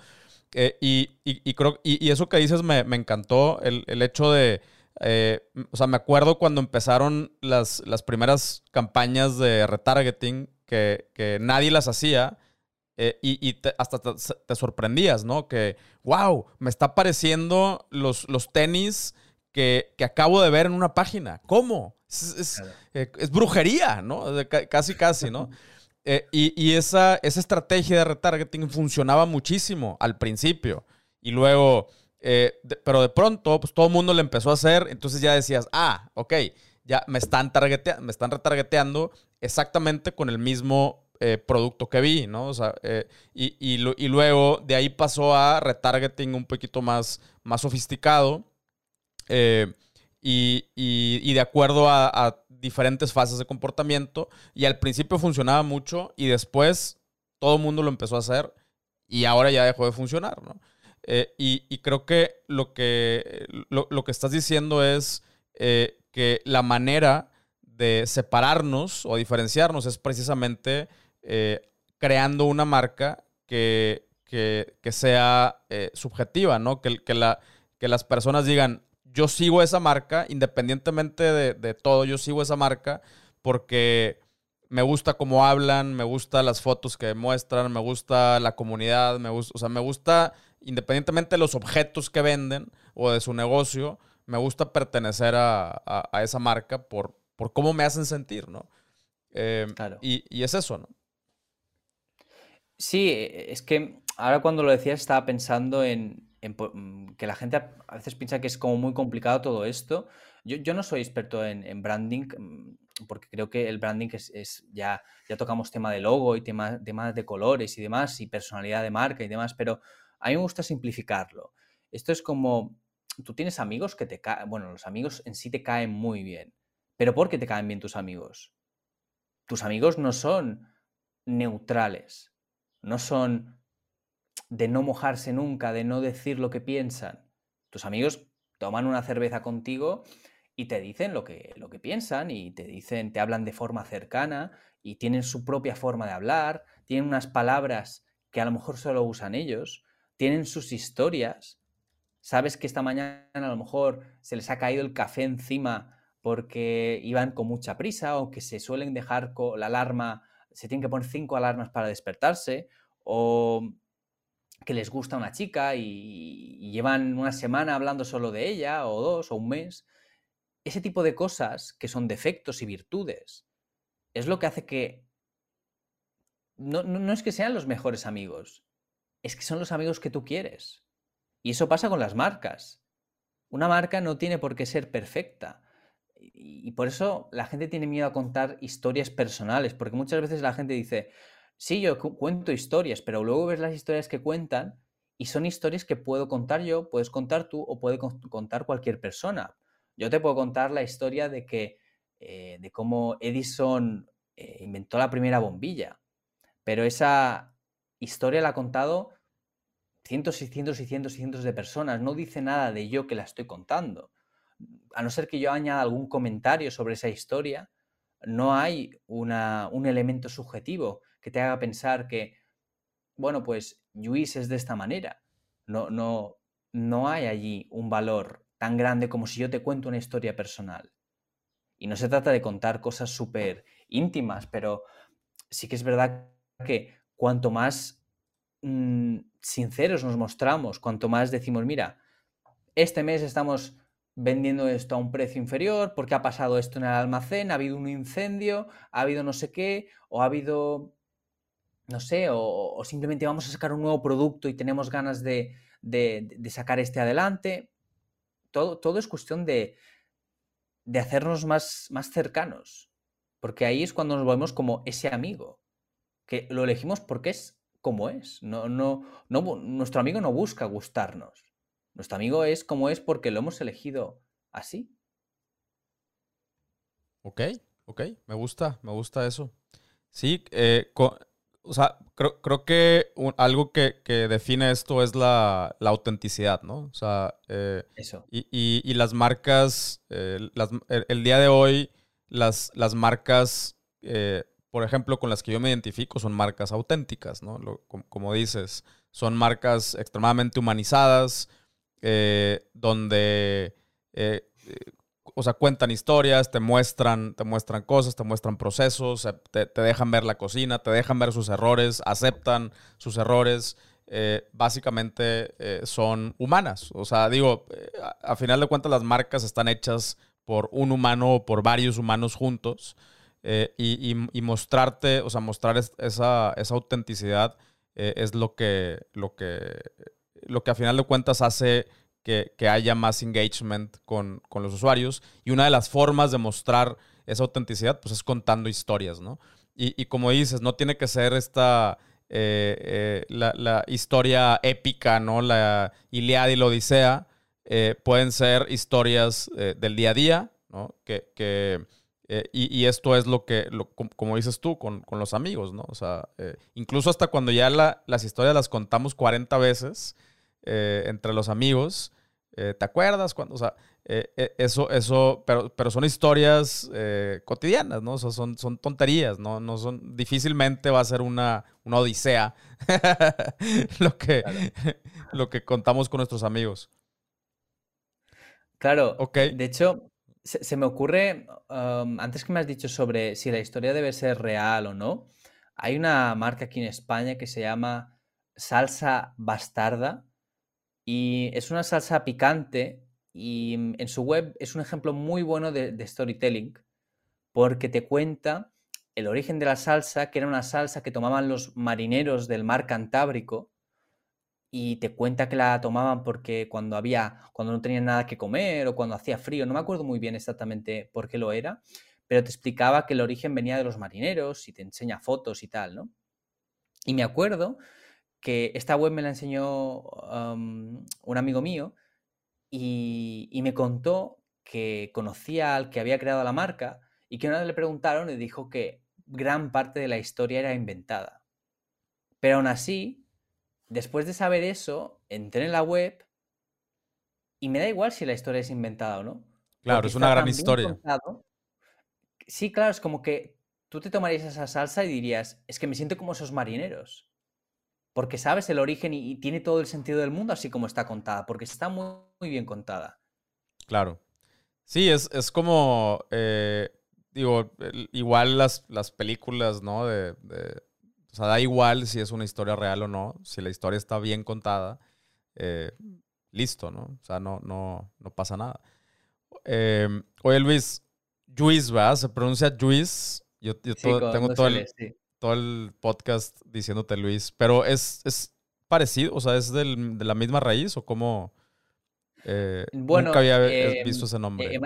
Eh, y, creo, y, eso que dices me, encantó, el, hecho de, eh, o sea, me acuerdo cuando empezaron las, las primeras campañas de retargeting que, nadie las hacía. Eh, y, hasta te, sorprendías, ¿no? Que, wow, me está apareciendo los, los tenis que, acabo de ver en una página. ¿Cómo? Es, es brujería, ¿no? Casi, casi, ¿no? (laughs) Eh, y, esa, esa estrategia de retargeting funcionaba muchísimo al principio. Y luego, eh, pero de pronto, pues todo el mundo lo empezó a hacer. Entonces ya decías, ah, ok, ya me están, me están retargeteando exactamente con el mismo eh, producto que vi, ¿no? O sea, y, y, luego de ahí pasó a retargeting un poquito más, más sofisticado. Y, de acuerdo a, diferentes fases de comportamiento. Y al principio funcionaba mucho y después todo el mundo lo empezó a hacer y ahora ya dejó de funcionar, ¿no? Eh, y, creo que lo que, lo, que estás diciendo es eh, que la manera de separarnos o diferenciarnos es precisamente eh, creando una marca que, sea subjetiva, ¿no? Que, que, la, que las personas digan, yo sigo esa marca, independientemente de, todo, yo sigo esa marca porque me gusta cómo hablan, me gusta las fotos que muestran, me gusta la comunidad, me gusta, o sea, me gusta, independientemente de los objetos que venden o de su negocio, me gusta pertenecer a, esa marca por, por cómo me hacen sentir, ¿no? Em, y, y, es eso, ¿no? Sí, es que ahora cuando lo decías estaba pensando en, mm, que la gente a veces piensa que es como muy complicado todo esto. Yo, yo no soy experto en, branding, mm, porque creo que el branding es, ya, ya tocamos tema de logo y tema, temas de colores y demás, y personalidad de marca y demás, pero a mí me gusta simplificarlo. Esto es como, tú tienes amigos que te caen, bueno, los amigos en sí te caen muy bien, pero ¿por qué te caen bien tus amigos? Tus amigos no son neutrales, no son de no mojarse nunca, de no decir lo que piensan. Tus amigos toman una cerveza contigo y te dicen lo que, lo que piensan y te dicen, te hablan de forma cercana y tienen su propia forma de hablar, tienen unas palabras que a lo mejor solo usan ellos, tienen sus historias. Sabes que esta mañana a lo mejor se les ha caído el café encima porque iban con mucha prisa o que se suelen dejar con la alarma se tienen que poner cinco alarmas para despertarse, o que les gusta una chica y, llevan una semana hablando solo de ella, o dos, o un mes. Ese tipo de cosas que son defectos y virtudes es lo que hace que no, no, es que sean los mejores amigos, es que son los amigos que tú quieres. Y eso pasa con las marcas. Una marca no tiene por qué ser perfecta y por eso la gente tiene miedo a contar historias personales, porque muchas veces la gente dice, sí, yo cuento historias, pero luego ves las historias que cuentan y son historias que puedo contar yo, puedes contar tú o puede contar cualquier persona. Yo te puedo contar la historia de que eh, de cómo Edison eh, inventó la primera bombilla, pero esa historia la ha contado cientos y cientos y cientos y cientos de personas, no dice nada de yo que la estoy contando a no ser que yo añada algún comentario sobre esa historia, no hay un elemento subjetivo que te haga pensar que, bueno, pues Luis es de esta manera. No, no, no hay allí un valor tan grande como si yo te cuento una historia personal. Y no se trata de contar cosas súper íntimas, pero sí que es verdad que cuanto más mm, sinceros nos mostramos, cuanto más decimos, mira, este mes estamos vendiendo esto a un precio inferior, porque ha pasado esto en el almacén, ha habido un incendio, ha habido no sé qué, o ha habido, no sé, o, simplemente vamos a sacar un nuevo producto y tenemos ganas de, sacar este adelante. Todo, es cuestión de, de hacernos más, más cercanos, porque ahí es cuando nos volvemos como ese amigo, que lo elegimos porque es como es. No, no, no, nuestro amigo no busca gustarnos. Nuestro amigo es como es porque lo hemos elegido así. Ok, ok, me gusta, me gusta eso. Sí, eh, o sea, creo, que algo que, define esto es la, autenticidad, ¿no? O sea, eh, eso. Y, las marcas, eh, el, día de hoy, las, las marcas, por ejemplo, con las que yo me identifico son marcas auténticas, ¿no? como dices, son marcas extremadamente humanizadas, eh, donde, eh, o sea, cuentan historias, te muestran, te muestran cosas, te muestran procesos, te, dejan ver la cocina, te dejan ver sus errores, aceptan sus errores. Eh, básicamente son humanas. O sea, digo, a, final de cuentas las marcas están hechas por un humano o por varios humanos juntos. Y, mostrarte, o sea, mostrar esa, esa autenticidad es lo que, lo que lo que a final de cuentas hace que, haya más engagement con, los usuarios. Y una de las formas de mostrar esa autenticidad, pues es contando historias, ¿no? Y, como dices, no tiene que ser esta, eh, eh, la, historia épica, ¿no? La Iliada y la Odisea. Eh, pueden ser historias del día a día, ¿no? Que, y, esto es lo que, como dices tú, con, los amigos, ¿no? O sea, incluso hasta cuando ya las historias las contamos 40 veces, eh, entre los amigos. Eh, ¿Te acuerdas? Cuando, o sea, eh, eso, eso, pero, pero son historias cotidianas, ¿no? O sea, son, son tonterías, ¿no? No son, difícilmente va a ser una, una odisea (laughs) lo, que, lo que contamos con nuestros amigos. Claro. De hecho, se, me ocurre, um, antes que me has dicho sobre si la historia debe ser real o no, hay una marca aquí en España que se llama Salsa Bastarda y es una salsa picante y en su web es un ejemplo muy bueno de, storytelling porque te cuenta el origen de la salsa, que era una salsa que tomaban los marineros del mar Cantábrico, y te cuenta que la tomaban porque cuando había, cuando no tenían nada que comer o cuando hacía frío, no me acuerdo muy bien exactamente por qué lo era, pero te explicaba que el origen venía de los marineros y te enseña fotos y tal, ¿no? Y me acuerdo que esta web me la enseñó un amigo mío y, y, me contó que conocía al que había creado la marca y que una vez le preguntaron y dijo que gran parte de la historia era inventada. Pero aún así, después de saber eso, entré en la web y me da igual si la historia es inventada o no. Claro, es una gran historia. Sí, claro, es como que tú te tomarías esa salsa y dirías, es que me siento como esos marineros. Porque sabes el origen y, tiene todo el sentido del mundo así como está contada, porque está muy, bien contada. Claro. Sí, es, es como, eh, digo, igual las, las películas, ¿no? De, sea, da igual si es una historia real o no, si la historia está bien contada, eh, listo, ¿no? O sea, no, no, no pasa nada. Eh, oye, Luis, Juiz, ¿verdad? Se pronuncia Juiz. Yo, tengo todo el, todo el podcast diciéndote Luis, pero es, es parecido, o sea, es de la misma raíz o cómo... Eh, bueno, nunca había eh, visto ese nombre.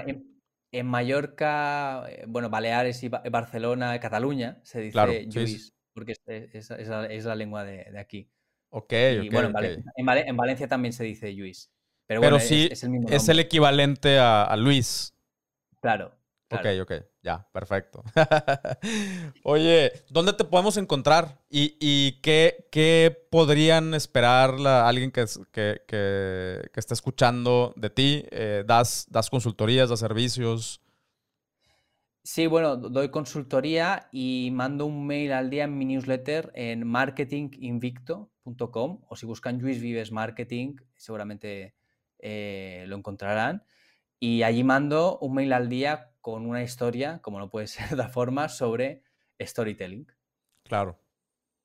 En, Mallorca, eh, bueno, Baleares y Barcelona, Cataluña, se dice Juiz, porque es, la, lengua de, aquí. Ok, y, bueno, en, Valencia, también se dice Luis. Pero, bueno, sí, es, el mismo es el equivalente a, a Luis. Claro. Ok, ok, ya, perfecto. (laughs) Oye, ¿dónde te podemos encontrar? ¿Y, qué, qué, podrían esperar la, alguien que, que, que, que, esté escuchando de ti? Eh, ¿das, ¿Das consultorías, das servicios? Sí, bueno, doy consultoría y mando un mail al día en mi newsletter en marketinginvicto.com o si buscan Luis Vives Marketing, seguramente eh, lo encontrarán. Y allí mando un mail al día con una historia, como no puede (laughs) ser de forma, sobre storytelling. Claro.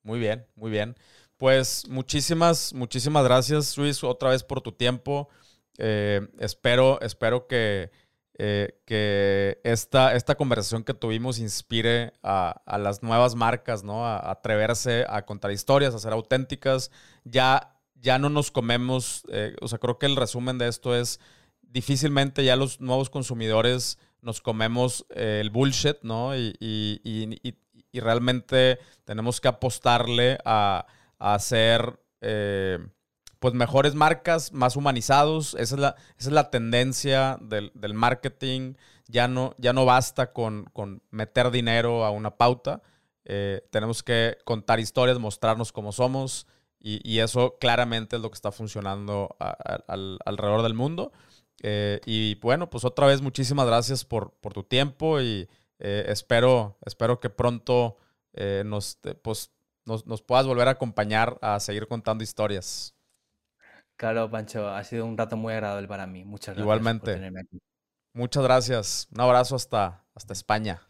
Muy bien, muy bien. Pues muchísimas, muchísimas gracias, Luis, otra vez por tu tiempo. Eh, espero, espero que, eh, que esta, esta conversación que tuvimos inspire a, las nuevas marcas, ¿no? A, atreverse a contar historias, a ser auténticas. Ya, ya no nos comemos, eh, o sea, creo que el resumen de esto es difícilmente ya los nuevos consumidores nos comemos eh, el bullshit, ¿no? Y, realmente tenemos que apostarle a, hacer eh, pues mejores marcas, más humanizados. Esa es la, es la tendencia del, marketing. Ya no, ya no basta con, meter dinero a una pauta. Eh, tenemos que contar historias, mostrarnos cómo somos. Y, eso claramente es lo que está funcionando alrededor del mundo. Eh, y bueno, pues otra vez muchísimas gracias por, tu tiempo y eh, espero, espero que pronto nos, pues, nos, puedas volver a acompañar a seguir contando historias. Claro, Pancho, ha sido un rato muy agradable para mí. Muchas gracias. Igualmente. Por tenerme aquí. Muchas gracias. Un abrazo hasta, hasta España.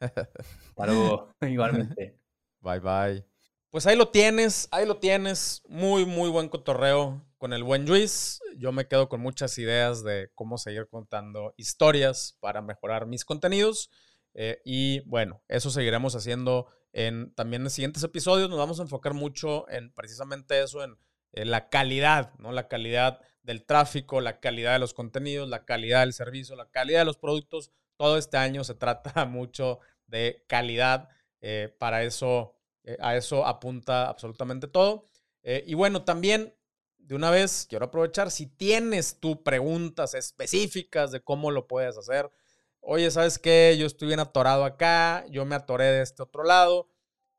(laughs) Luego. (laughs) Igualmente. Bye, bye. Pues ahí lo tienes, ahí lo tienes. Muy, muy buen cotorreo con el buen Luis. Yo me quedo con muchas ideas de cómo seguir contando historias para mejorar mis contenidos. Eh, y bueno, eso seguiremos haciendo en también en siguientes episodios. Nos vamos a enfocar mucho en precisamente eso, en, la calidad, ¿no? La calidad del tráfico, la calidad de los contenidos, la calidad del servicio, la calidad de los productos. Todo este año se trata (laughs) mucho de calidad. Eh, para eso eh, a eso apunta absolutamente todo. Eh, y bueno, también de una vez quiero aprovechar, si tienes tú preguntas específicas de cómo lo puedes hacer, oye, ¿sabes qué? Yo estoy bien atorado acá, yo me atoré de este otro lado,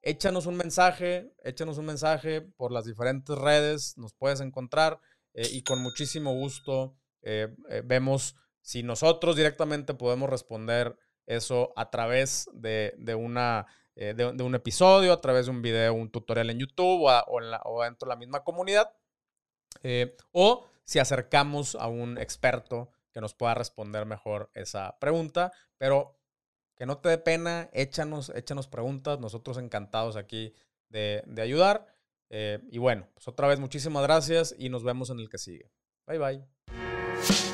échanos un mensaje, échanos un mensaje por las diferentes redes, nos puedes encontrar eh, y con muchísimo gusto vemos si nosotros directamente podemos responder eso a través de, de una eh, de, un episodio, a través de un video, un tutorial en YouTube o, dentro de la misma comunidad. Eh, o si acercamos a un experto que nos pueda responder mejor esa pregunta. Pero que no te dé pena, échanos, échanos preguntas. Nosotros encantados aquí de, ayudar. Eh, y bueno, pues otra vez muchísimas gracias y nos vemos en el que sigue. Bye bye.